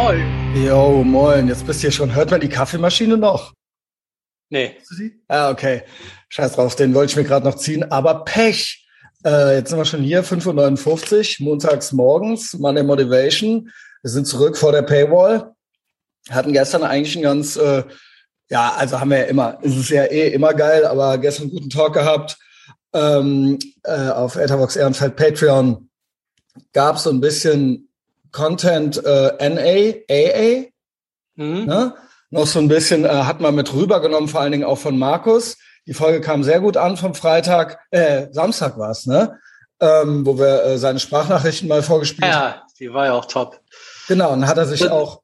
Moin. Jo, moin. Jetzt bist du hier schon. Hört man die Kaffeemaschine noch? Nee. Ah, okay. Scheiß drauf, den wollte ich mir gerade noch ziehen. Aber Pech. Äh, jetzt sind wir schon hier, 5.59 Uhr, montags morgens, Monday Motivation. Wir sind zurück vor der Paywall. Hatten gestern eigentlich ein ganz, äh, ja, also haben wir ja immer, es ist ja eh immer geil, aber gestern einen guten Talk gehabt ähm, äh, auf Etherbox Ehrenfeld Patreon. Gab so ein bisschen Content äh, NA, AA. Mhm. Ne? Noch so ein bisschen äh, hat man mit rübergenommen, vor allen Dingen auch von Markus. Die Folge kam sehr gut an vom Freitag, äh, Samstag war es, ne? Ähm, wo wir äh, seine Sprachnachrichten mal vorgespielt haben. Ja, die war ja auch top. Genau, und hat er sich das, auch.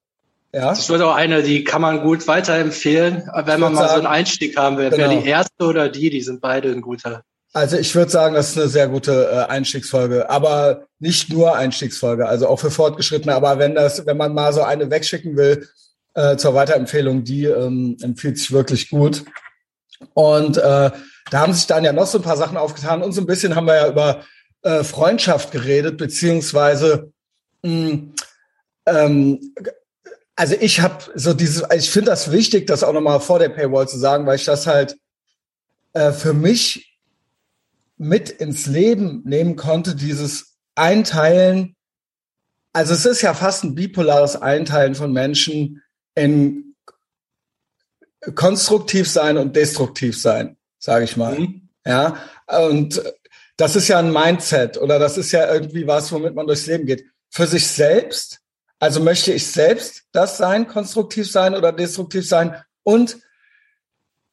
Ja. Das wird auch eine, die kann man gut weiterempfehlen, wenn man mal sagen, so einen Einstieg haben will. Genau. Wer die erste oder die, die sind beide ein guter. Also ich würde sagen, das ist eine sehr gute äh, Einstiegsfolge, aber nicht nur Einstiegsfolge, also auch für Fortgeschrittene. Aber wenn das, wenn man mal so eine wegschicken will äh, zur Weiterempfehlung, die ähm, empfiehlt sich wirklich gut. Und äh, da haben sich dann ja noch so ein paar Sachen aufgetan und so ein bisschen haben wir ja über äh, Freundschaft geredet, beziehungsweise mh, ähm, also ich habe so dieses, ich finde das wichtig, das auch nochmal vor der Paywall zu sagen, weil ich das halt äh, für mich mit ins Leben nehmen konnte, dieses Einteilen. Also es ist ja fast ein bipolares Einteilen von Menschen in konstruktiv sein und destruktiv sein, sage ich mal. Mhm. Ja, und das ist ja ein Mindset oder das ist ja irgendwie was, womit man durchs Leben geht. Für sich selbst, also möchte ich selbst das sein, konstruktiv sein oder destruktiv sein und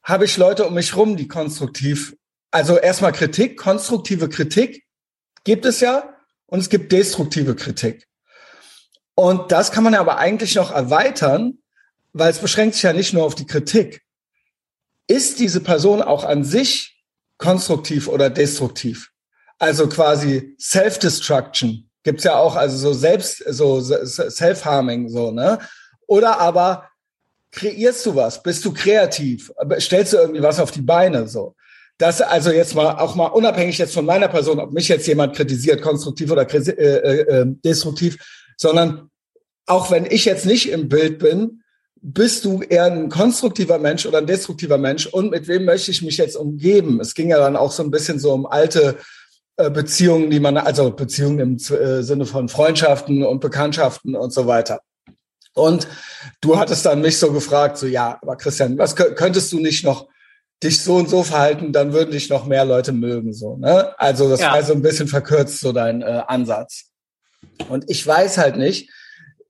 habe ich Leute um mich rum, die konstruktiv also erstmal Kritik, konstruktive Kritik gibt es ja und es gibt destruktive Kritik. Und das kann man ja aber eigentlich noch erweitern, weil es beschränkt sich ja nicht nur auf die Kritik. Ist diese Person auch an sich konstruktiv oder destruktiv? Also quasi Self-Destruction gibt's ja auch, also so selbst, so Self-Harming, so, ne? Oder aber kreierst du was? Bist du kreativ? Stellst du irgendwie was auf die Beine, so? Dass also jetzt mal auch mal unabhängig jetzt von meiner Person, ob mich jetzt jemand kritisiert, konstruktiv oder äh, äh, äh, destruktiv, sondern auch wenn ich jetzt nicht im Bild bin, bist du eher ein konstruktiver Mensch oder ein destruktiver Mensch und mit wem möchte ich mich jetzt umgeben? Es ging ja dann auch so ein bisschen so um alte äh, Beziehungen, die man, also Beziehungen im äh, Sinne von Freundschaften und Bekanntschaften und so weiter. Und du hattest dann mich so gefragt, so ja, aber Christian, was könntest du nicht noch dich so und so verhalten, dann würden dich noch mehr Leute mögen. So, ne? Also das ja. war so ein bisschen verkürzt so dein äh, Ansatz. Und ich weiß halt nicht.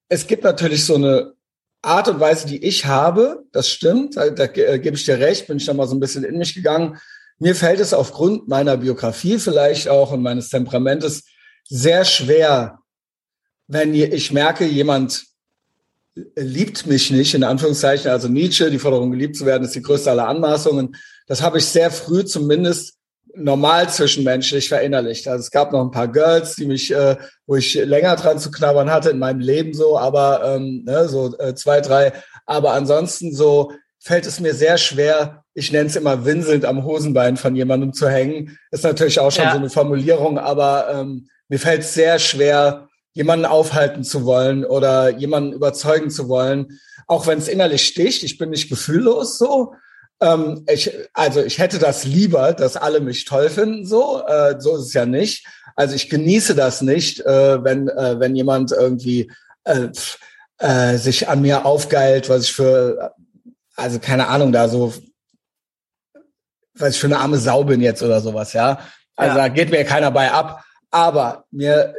Es gibt natürlich so eine Art und Weise, die ich habe. Das stimmt. Da, da äh, gebe ich dir recht. Bin ich da mal so ein bisschen in mich gegangen. Mir fällt es aufgrund meiner Biografie vielleicht auch und meines Temperamentes sehr schwer, wenn ich merke, jemand liebt mich nicht, in Anführungszeichen. Also Nietzsche, die Forderung, geliebt zu werden, ist die größte aller Anmaßungen. Das habe ich sehr früh zumindest normal zwischenmenschlich verinnerlicht. Also es gab noch ein paar Girls, die mich, äh, wo ich länger dran zu knabbern hatte in meinem Leben so, aber ähm, ne, so äh, zwei, drei. Aber ansonsten so fällt es mir sehr schwer, ich nenne es immer winselnd am Hosenbein von jemandem zu hängen. Ist natürlich auch schon ja. so eine Formulierung, aber ähm, mir fällt es sehr schwer, jemanden aufhalten zu wollen oder jemanden überzeugen zu wollen, auch wenn es innerlich sticht. Ich bin nicht gefühllos so. Ähm, ich, also ich hätte das lieber, dass alle mich toll finden. So, äh, so ist es ja nicht. Also ich genieße das nicht, äh, wenn äh, wenn jemand irgendwie äh, äh, sich an mir aufgeilt, was ich für also keine Ahnung da so was ich für eine arme Sau bin jetzt oder sowas, ja. Also ja. da geht mir keiner bei ab. Aber mir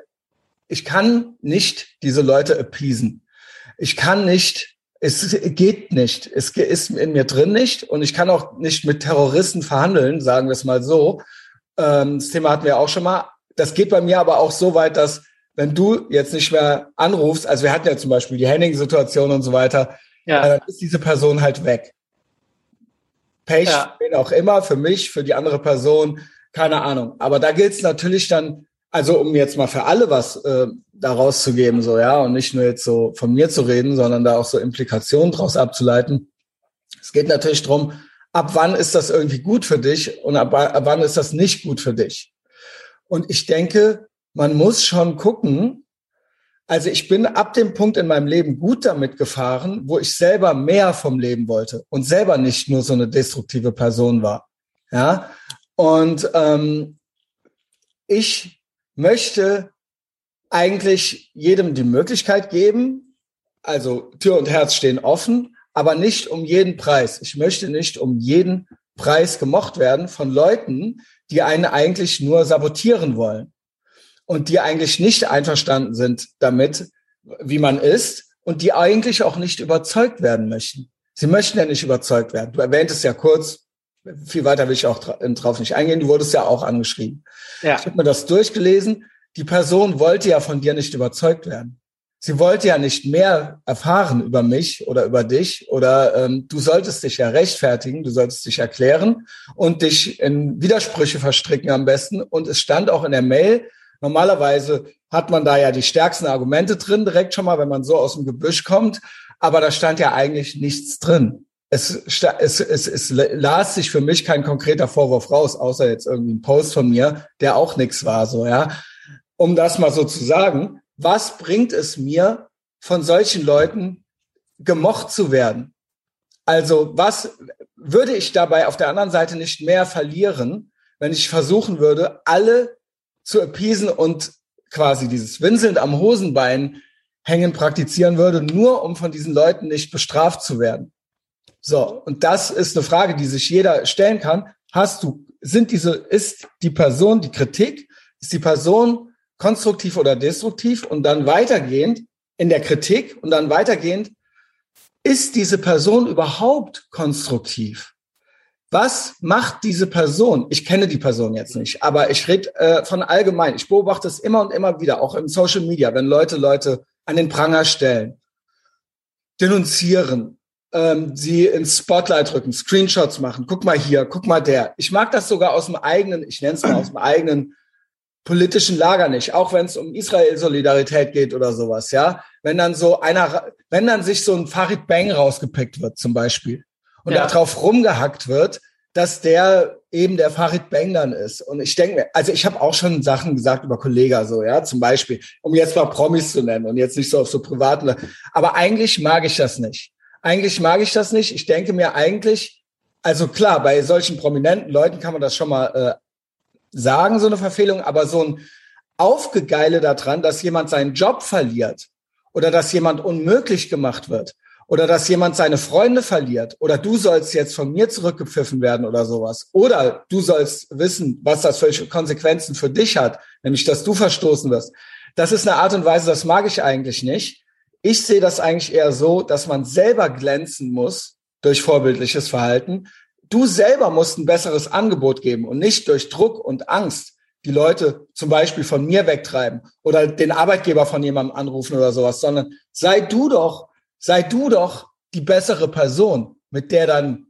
ich kann nicht diese Leute appeasen. Ich kann nicht, es geht nicht. Es ist in mir drin nicht und ich kann auch nicht mit Terroristen verhandeln, sagen wir es mal so. Ähm, das Thema hatten wir auch schon mal. Das geht bei mir aber auch so weit, dass wenn du jetzt nicht mehr anrufst, also wir hatten ja zum Beispiel die Henning-Situation und so weiter, ja. dann ist diese Person halt weg. Pech, ja. wen auch immer, für mich, für die andere Person, keine Ahnung. Aber da gilt es natürlich dann also um jetzt mal für alle was äh, daraus zu geben, so ja, und nicht nur jetzt so von mir zu reden, sondern da auch so Implikationen draus abzuleiten. Es geht natürlich drum, ab wann ist das irgendwie gut für dich und ab, ab wann ist das nicht gut für dich. Und ich denke, man muss schon gucken, Also ich bin ab dem Punkt in meinem Leben gut damit gefahren, wo ich selber mehr vom Leben wollte und selber nicht nur so eine destruktive Person war. Ja, und ähm, ich möchte eigentlich jedem die Möglichkeit geben, also Tür und Herz stehen offen, aber nicht um jeden Preis. Ich möchte nicht um jeden Preis gemocht werden von Leuten, die einen eigentlich nur sabotieren wollen und die eigentlich nicht einverstanden sind damit, wie man ist und die eigentlich auch nicht überzeugt werden möchten. Sie möchten ja nicht überzeugt werden. Du erwähntest ja kurz, viel weiter will ich auch drauf nicht eingehen, du wurdest ja auch angeschrieben. Ja. Ich habe mir das durchgelesen. Die Person wollte ja von dir nicht überzeugt werden. Sie wollte ja nicht mehr erfahren über mich oder über dich oder ähm, du solltest dich ja rechtfertigen, du solltest dich erklären und dich in Widersprüche verstricken am besten. Und es stand auch in der Mail, Normalerweise hat man da ja die stärksten Argumente drin, direkt schon mal, wenn man so aus dem Gebüsch kommt. Aber da stand ja eigentlich nichts drin. Es, es, es, es las sich für mich kein konkreter Vorwurf raus, außer jetzt irgendwie ein Post von mir, der auch nichts war, so, ja. Um das mal so zu sagen, was bringt es mir, von solchen Leuten gemocht zu werden? Also was würde ich dabei auf der anderen Seite nicht mehr verlieren, wenn ich versuchen würde, alle zu appeasen und quasi dieses Winseln am Hosenbein hängen praktizieren würde, nur um von diesen Leuten nicht bestraft zu werden. So, und das ist eine Frage, die sich jeder stellen kann. Hast du, sind diese, ist die Person, die Kritik, ist die Person konstruktiv oder destruktiv und dann weitergehend in der Kritik und dann weitergehend, ist diese Person überhaupt konstruktiv? Was macht diese Person? Ich kenne die Person jetzt nicht, aber ich rede äh, von allgemein. Ich beobachte es immer und immer wieder, auch im Social Media, wenn Leute Leute an den Pranger stellen, denunzieren, ähm, sie ins Spotlight rücken, Screenshots machen. Guck mal hier, guck mal der. Ich mag das sogar aus dem eigenen, ich nenne es mal aus dem eigenen politischen Lager nicht, auch wenn es um Israel-Solidarität geht oder sowas, ja. Wenn dann so einer, wenn dann sich so ein Farid Bang rausgepickt wird, zum Beispiel, und ja. darauf rumgehackt wird, dass der eben der Farid Bang dann ist. Und ich denke mir, also ich habe auch schon Sachen gesagt über Kollega so, ja, zum Beispiel, um jetzt mal Promis zu nennen und jetzt nicht so auf so privaten, aber eigentlich mag ich das nicht. Eigentlich mag ich das nicht. Ich denke mir eigentlich, also klar, bei solchen prominenten Leuten kann man das schon mal äh, sagen, so eine Verfehlung, aber so ein Aufgegeile daran, dass jemand seinen Job verliert oder dass jemand unmöglich gemacht wird oder dass jemand seine Freunde verliert oder du sollst jetzt von mir zurückgepfiffen werden oder sowas oder du sollst wissen, was das für Konsequenzen für dich hat, nämlich dass du verstoßen wirst. Das ist eine Art und Weise, das mag ich eigentlich nicht. Ich sehe das eigentlich eher so, dass man selber glänzen muss durch vorbildliches Verhalten. Du selber musst ein besseres Angebot geben und nicht durch Druck und Angst die Leute zum Beispiel von mir wegtreiben oder den Arbeitgeber von jemandem anrufen oder sowas, sondern sei du doch sei du doch die bessere Person, mit der dann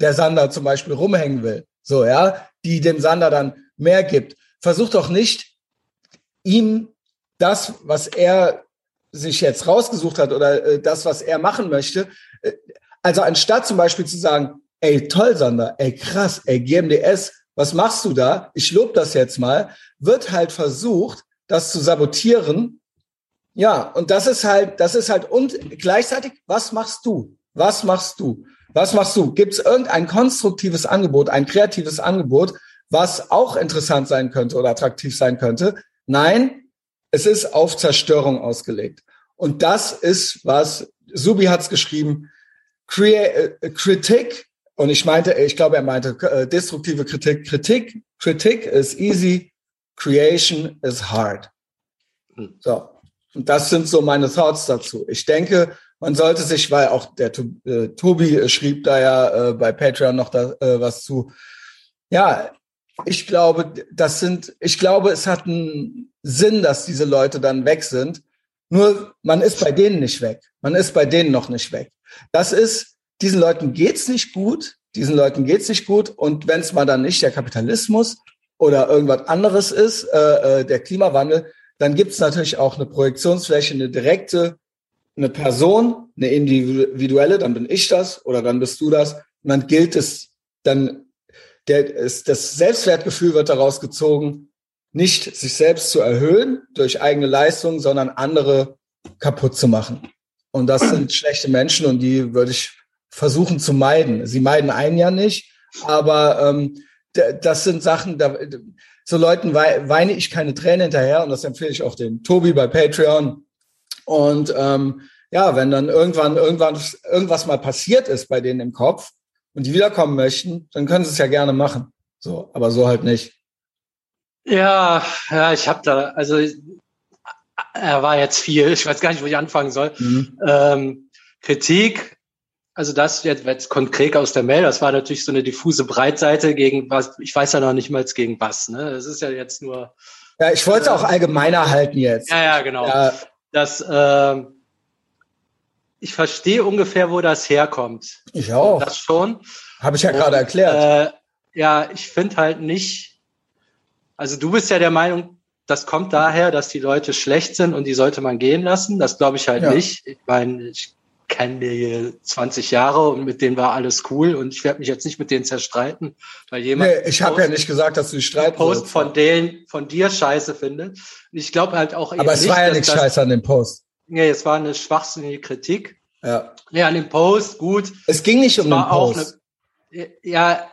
der Sander zum Beispiel rumhängen will. So, ja, die dem Sander dann mehr gibt. Versuch doch nicht, ihm das, was er sich jetzt rausgesucht hat oder äh, das, was er machen möchte. Äh, also anstatt zum Beispiel zu sagen, ey, toll, Sander, ey, krass, ey, GMDS, was machst du da? Ich lob das jetzt mal, wird halt versucht, das zu sabotieren ja, und das ist halt, das ist halt, und gleichzeitig, was machst du? Was machst du? Was machst du? Gibt es irgendein konstruktives Angebot, ein kreatives Angebot, was auch interessant sein könnte oder attraktiv sein könnte? Nein, es ist auf Zerstörung ausgelegt. Und das ist, was Subi hat's geschrieben, Crea äh, Kritik, und ich meinte, ich glaube, er meinte äh, destruktive Kritik. Kritik, Kritik is easy, Creation is hard. Hm. So, und das sind so meine Thoughts dazu. Ich denke, man sollte sich, weil auch der äh, Tobi schrieb da ja äh, bei Patreon noch da, äh, was zu. Ja, ich glaube, das sind, ich glaube, es hat einen Sinn, dass diese Leute dann weg sind. Nur man ist bei denen nicht weg. Man ist bei denen noch nicht weg. Das ist, diesen Leuten geht's nicht gut. Diesen Leuten geht's nicht gut. Und wenn es mal dann nicht der Kapitalismus oder irgendwas anderes ist, äh, äh der Klimawandel, dann gibt es natürlich auch eine Projektionsfläche, eine direkte, eine Person, eine individuelle, dann bin ich das oder dann bist du das. Und dann gilt es, dann der, ist, das Selbstwertgefühl wird daraus gezogen, nicht sich selbst zu erhöhen durch eigene Leistung, sondern andere kaputt zu machen. Und das sind schlechte Menschen und die würde ich versuchen zu meiden. Sie meiden einen ja nicht, aber ähm, das sind Sachen, da, so Leuten weine ich keine Tränen hinterher und das empfehle ich auch dem Tobi bei Patreon. Und ähm, ja, wenn dann irgendwann irgendwann irgendwas mal passiert ist bei denen im Kopf und die wiederkommen möchten, dann können sie es ja gerne machen. So, aber so halt nicht. Ja, ja, ich habe da, also er war jetzt viel, ich weiß gar nicht, wo ich anfangen soll. Mhm. Ähm, Kritik, also das jetzt, jetzt konkret aus der Mail, das war natürlich so eine diffuse Breitseite gegen was, ich weiß ja noch nicht mal gegen was, ne? Das ist ja jetzt nur. Ja, ich wollte äh, auch allgemeiner halten jetzt. Ja, ja, genau. Ja. Das, äh, ich verstehe ungefähr, wo das herkommt. Ich auch. Das schon. Habe ich ja gerade erklärt. Äh, ja, ich finde halt nicht, also du bist ja der Meinung, das kommt daher, dass die Leute schlecht sind und die sollte man gehen lassen. Das glaube ich halt ja. nicht. Ich meine, ich kenne die 20 Jahre und mit denen war alles cool und ich werde mich jetzt nicht mit denen zerstreiten, weil jemand. Nee, ich habe ja nicht gesagt, dass du dich streiten Post sollst. von denen, von dir scheiße findet. Und ich glaube halt auch Aber es nicht, war ja nichts scheiße an dem Post. Nee, es war eine schwachsinnige Kritik. Ja. Ja, an dem Post, gut. Es ging nicht um den Post. Eine, ja,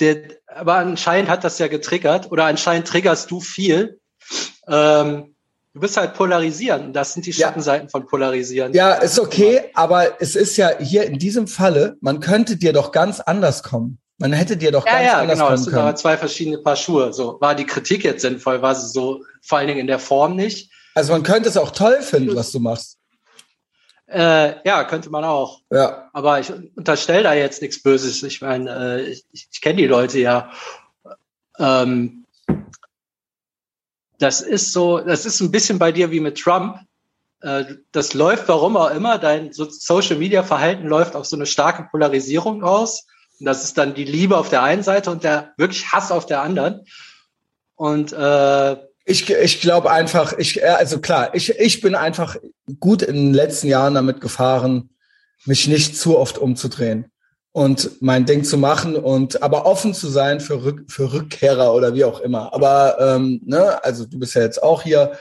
der, aber anscheinend hat das ja getriggert oder anscheinend triggerst du viel. Ähm, du bist halt polarisieren. Das sind die Schattenseiten ja. von polarisieren. Ja, ist okay, aber es ist ja hier in diesem Falle, man könnte dir doch ganz anders kommen. Man hätte dir doch ja, ganz ja, anders genau, kommen können. Ja, genau, das sind aber zwei verschiedene Paar Schuhe. So, war die Kritik jetzt sinnvoll? War sie so, vor allen Dingen in der Form nicht? Also man könnte es auch toll finden, was du machst. Äh, ja, könnte man auch. Ja. Aber ich unterstelle da jetzt nichts Böses. Ich meine, äh, ich, ich kenne die Leute ja. Ähm, das ist so, das ist ein bisschen bei dir wie mit Trump. Äh, das läuft, warum auch immer, dein Social Media Verhalten läuft auf so eine starke Polarisierung aus. Und das ist dann die Liebe auf der einen Seite und der wirklich Hass auf der anderen. Und äh, ich, ich glaube einfach, ich, also klar, ich, ich bin einfach gut in den letzten Jahren damit gefahren, mich nicht zu oft umzudrehen und mein Ding zu machen und aber offen zu sein für, Rück, für Rückkehrer oder wie auch immer. Aber ähm, ne, also du bist ja jetzt auch hier,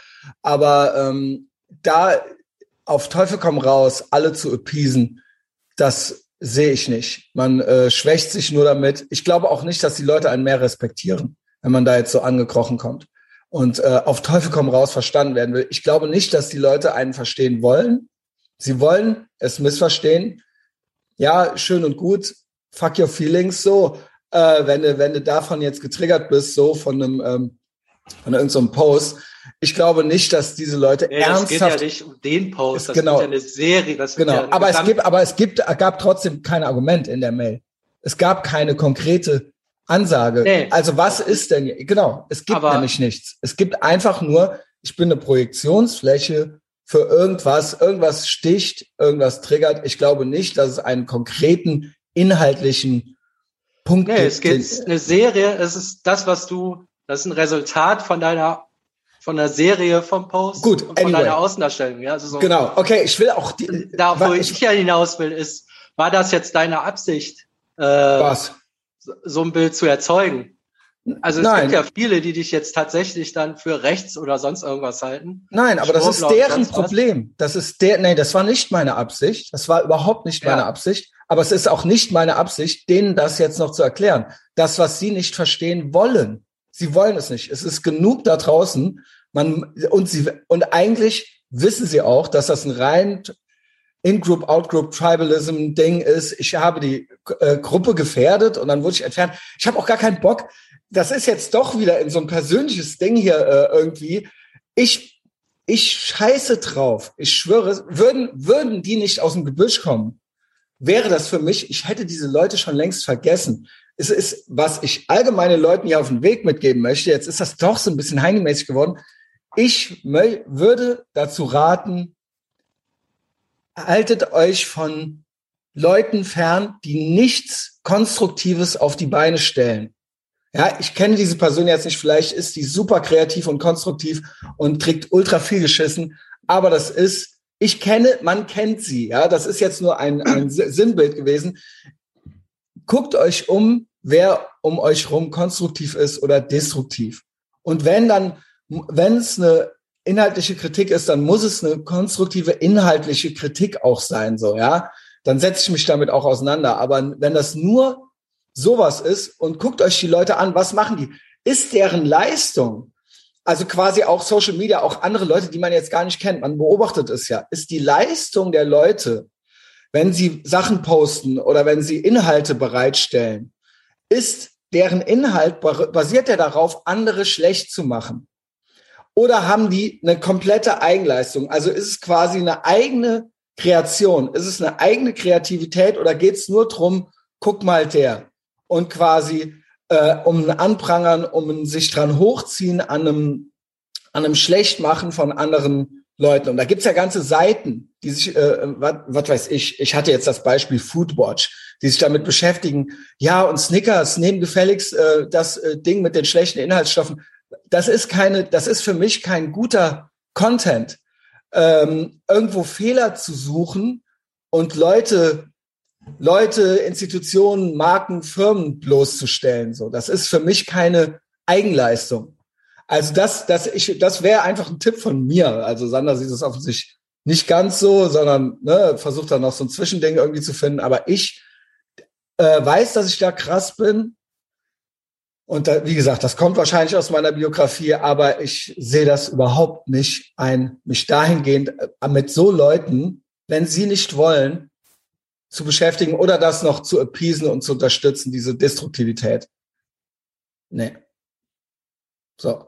aber ähm, da auf Teufel komm raus, alle zu appeasen, das sehe ich nicht. Man äh, schwächt sich nur damit. Ich glaube auch nicht, dass die Leute einen mehr respektieren, wenn man da jetzt so angekrochen kommt und äh, auf Teufel komm raus verstanden werden will. Ich glaube nicht, dass die Leute einen verstehen wollen. Sie wollen es missverstehen. Ja, schön und gut. Fuck your feelings so. Äh, wenn du wenn du davon jetzt getriggert bist, so von einem ähm, von irgendeinem Post. Ich glaube nicht, dass diese Leute nee, ernsthaft. Es geht ja nicht um den Post. Das genau, ist ja eine Serie. Das genau. Ja aber es gibt, aber es gibt, gab trotzdem kein Argument in der Mail. Es gab keine konkrete Ansage. Nee. Also was ist denn, genau, es gibt Aber nämlich nichts. Es gibt einfach nur, ich bin eine Projektionsfläche für irgendwas, irgendwas sticht, irgendwas triggert. Ich glaube nicht, dass es einen konkreten inhaltlichen Punkt nee, gibt. Es gibt eine Serie, es ist das, was du, das ist ein Resultat von deiner von der Serie vom Post Gut, und von anyway. deiner Außendarstellung. Ja, also so genau, okay, ich will auch die. Da, wo ich, ich ja hinaus will, ist, war das jetzt deine Absicht? Äh, was? So ein Bild zu erzeugen. Also es Nein. gibt ja viele, die dich jetzt tatsächlich dann für rechts oder sonst irgendwas halten. Nein, aber das ist deren Problem. Das ist der, nee, das war nicht meine Absicht. Das war überhaupt nicht ja. meine Absicht. Aber es ist auch nicht meine Absicht, denen das jetzt noch zu erklären. Das, was sie nicht verstehen wollen. Sie wollen es nicht. Es ist genug da draußen. Man, und sie, und eigentlich wissen sie auch, dass das ein rein in-Group, Out-Group, Tribalism-Ding ist, ich habe die äh, Gruppe gefährdet und dann wurde ich entfernt. Ich habe auch gar keinen Bock. Das ist jetzt doch wieder in so ein persönliches Ding hier äh, irgendwie. Ich, ich scheiße drauf. Ich schwöre, würden, würden die nicht aus dem Gebüsch kommen, wäre das für mich, ich hätte diese Leute schon längst vergessen. Es ist, was ich allgemeine Leuten hier auf den Weg mitgeben möchte. Jetzt ist das doch so ein bisschen heinimäßig geworden. Ich würde dazu raten, haltet euch von Leuten fern, die nichts Konstruktives auf die Beine stellen. Ja, ich kenne diese Person jetzt nicht, vielleicht ist die super kreativ und konstruktiv und kriegt ultra viel geschissen, aber das ist, ich kenne, man kennt sie, ja, das ist jetzt nur ein, ein Sinnbild gewesen. Guckt euch um, wer um euch rum konstruktiv ist oder destruktiv. Und wenn dann, wenn es eine inhaltliche Kritik ist, dann muss es eine konstruktive inhaltliche Kritik auch sein, so, ja. Dann setze ich mich damit auch auseinander. Aber wenn das nur sowas ist und guckt euch die Leute an, was machen die? Ist deren Leistung, also quasi auch Social Media, auch andere Leute, die man jetzt gar nicht kennt, man beobachtet es ja, ist die Leistung der Leute, wenn sie Sachen posten oder wenn sie Inhalte bereitstellen, ist deren Inhalt, basiert der darauf, andere schlecht zu machen? Oder haben die eine komplette Eigenleistung? Also ist es quasi eine eigene Kreation? Ist es eine eigene Kreativität oder geht es nur drum, guck mal der? Und quasi äh, um ein Anprangern, um ein sich dran hochziehen an einem, an einem Schlechtmachen von anderen Leuten. Und da gibt's ja ganze Seiten, die sich, äh, was, weiß ich, ich hatte jetzt das Beispiel Foodwatch, die sich damit beschäftigen, ja, und Snickers nehmen gefälligst äh, das äh, Ding mit den schlechten Inhaltsstoffen das ist keine, das ist für mich kein guter Content. Ähm, irgendwo Fehler zu suchen und Leute, Leute, Institutionen, Marken, Firmen bloßzustellen. So, das ist für mich keine Eigenleistung. Also das, das, ich, das wäre einfach ein Tipp von mir. Also Sander sieht es offensichtlich nicht ganz so, sondern ne, versucht dann noch so ein Zwischending irgendwie zu finden. Aber ich äh, weiß, dass ich da krass bin und da, wie gesagt, das kommt wahrscheinlich aus meiner Biografie, aber ich sehe das überhaupt nicht ein, mich dahingehend äh, mit so Leuten, wenn sie nicht wollen, zu beschäftigen oder das noch zu appeasen und zu unterstützen, diese Destruktivität. Nee. So.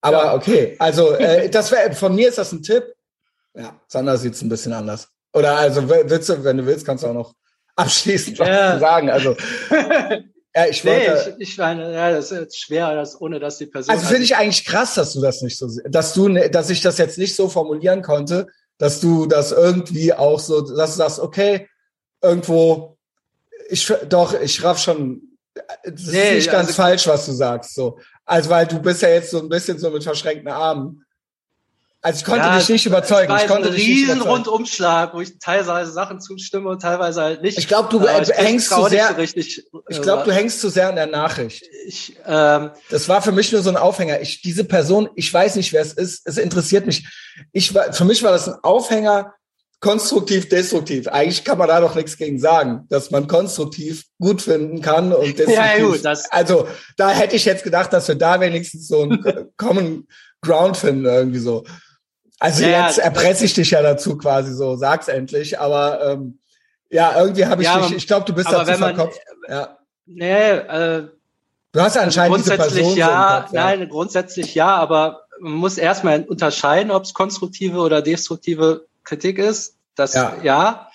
Aber ja. okay, also äh, das wäre von mir ist das ein Tipp. Ja, Sandra sieht es ein bisschen anders. Oder also willst du, wenn du willst, kannst du auch noch abschließend was ja. sagen. Also Ja, ich wollte. Nee, ich, ich meine, ja, das ist schwer, das, ohne dass die Person. Also finde ich eigentlich krass, dass du das nicht so, dass du, ne, dass ich das jetzt nicht so formulieren konnte, dass du das irgendwie auch so, dass du sagst, okay, irgendwo, ich doch, ich raff schon, das nee, ist nicht ganz also, falsch, was du sagst, so. Also, weil du bist ja jetzt so ein bisschen so mit verschränkten Armen. Also ich konnte ja, dich nicht überzeugen. Es war ich konnte ein riesen Rundumschlag, wo ich teilweise Sachen zustimme und teilweise halt nicht. Ich glaube, du äh, hängst zu sehr. So richtig, ich glaube, äh, du hängst zu sehr an der Nachricht. Ich, ähm, das war für mich nur so ein Aufhänger. Ich diese Person, ich weiß nicht, wer es ist. Es interessiert mich. Ich war, für mich war das ein Aufhänger. Konstruktiv, destruktiv. Eigentlich kann man da doch nichts gegen sagen, dass man konstruktiv gut finden kann und destruktiv. ja, gut, das also da hätte ich jetzt gedacht, dass wir da wenigstens so einen Common Ground finden irgendwie so. Also ja, jetzt erpresse ich dich ja dazu quasi so, sag's endlich. Aber ähm, ja, irgendwie habe ich ja, dich, ich glaube, du bist dazu verkopft. Ja. Nee, äh, du hast anscheinend grundsätzlich diese Person ja, Kopf, ja, nein, grundsätzlich ja, aber man muss erstmal unterscheiden, ob es konstruktive oder destruktive Kritik ist. Das ja. ja.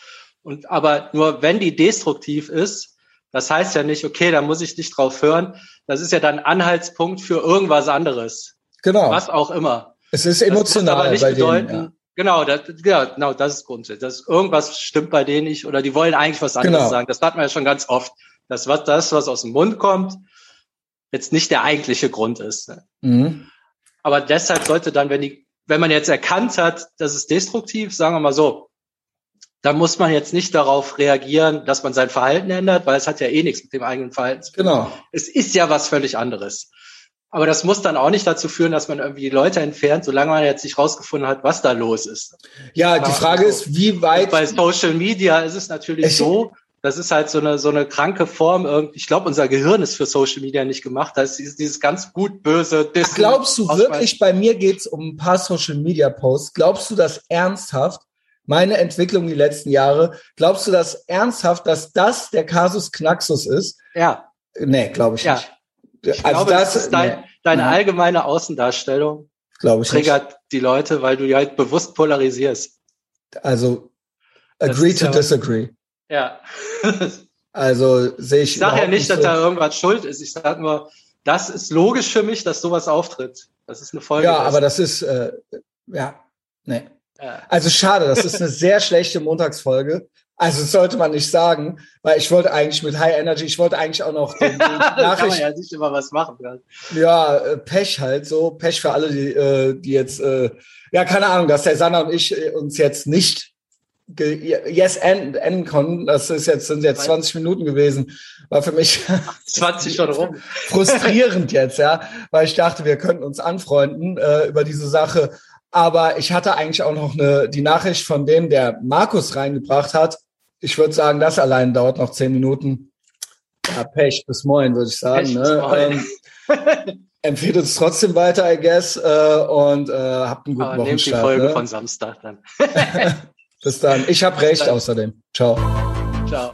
Und aber nur wenn die destruktiv ist, das heißt ja nicht, okay, da muss ich nicht drauf hören. Das ist ja dann Anhaltspunkt für irgendwas anderes. Genau. Was auch immer. Es ist emotional aber nicht bei bedeuten, denen, ja. Genau, das, ja, genau, das ist grundsätzlich. Das irgendwas stimmt bei denen nicht oder die wollen eigentlich was anderes genau. sagen. Das hat man ja schon ganz oft. dass was das, was aus dem Mund kommt, jetzt nicht der eigentliche Grund ist. Ne? Mhm. Aber deshalb sollte dann, wenn die, wenn man jetzt erkannt hat, das ist destruktiv, sagen wir mal so, dann muss man jetzt nicht darauf reagieren, dass man sein Verhalten ändert, weil es hat ja eh nichts mit dem eigenen Verhalten zu tun. Genau. Es ist ja was völlig anderes. Aber das muss dann auch nicht dazu führen, dass man irgendwie die Leute entfernt, solange man jetzt nicht rausgefunden hat, was da los ist. Ja, die Frage so. ist, wie weit. Und bei Social Media ist es natürlich so, das ist halt so eine, so eine kranke Form. Ich glaube, unser Gehirn ist für Social Media nicht gemacht. Das ist dieses ganz gut böse. Dissen, glaubst du wirklich, bei mir geht's um ein paar Social Media Posts. Glaubst du das ernsthaft? Meine Entwicklung die letzten Jahre. Glaubst du das ernsthaft, dass das der Kasus Knaxus ist? Ja. Nee, glaube ich ja. nicht. Ich also glaube, das, das ist dein, nee. deine allgemeine Außendarstellung. Glaube ich triggert nicht. die Leute, weil du die halt bewusst polarisierst. Also agree to ja disagree. Ja. also sehe ich. Ich sage ja nicht, dass so. da irgendwas schuld ist. Ich sage nur, das ist logisch für mich, dass sowas auftritt. Das ist eine Folge. Ja, aber das ist äh, ja, nee. Ja. Also schade, das ist eine sehr schlechte Montagsfolge. Also sollte man nicht sagen, weil ich wollte eigentlich mit High Energy, ich wollte eigentlich auch noch den, den Nachricht. kann man ja nicht immer was machen. Ja, ja äh, Pech halt so, Pech für alle, die, äh, die jetzt, äh, ja keine Ahnung, dass der Sanna und ich uns jetzt nicht yes enden konnten. Das ist jetzt, sind jetzt 20 Minuten gewesen. War für mich 20 schon rum. frustrierend jetzt, ja, weil ich dachte, wir könnten uns anfreunden äh, über diese Sache. Aber ich hatte eigentlich auch noch eine, die Nachricht von dem, der Markus reingebracht hat. Ich würde sagen, das allein dauert noch zehn Minuten. Ja, Pech bis moin, würde ich sagen. Pech ne? Ähm, empfehlt uns trotzdem weiter, I guess, äh, und äh, habt einen guten Aber Wochenstart. Nehmt die Folge ne? von Samstag dann. bis dann. Ich habe recht außerdem. Ciao. Ciao.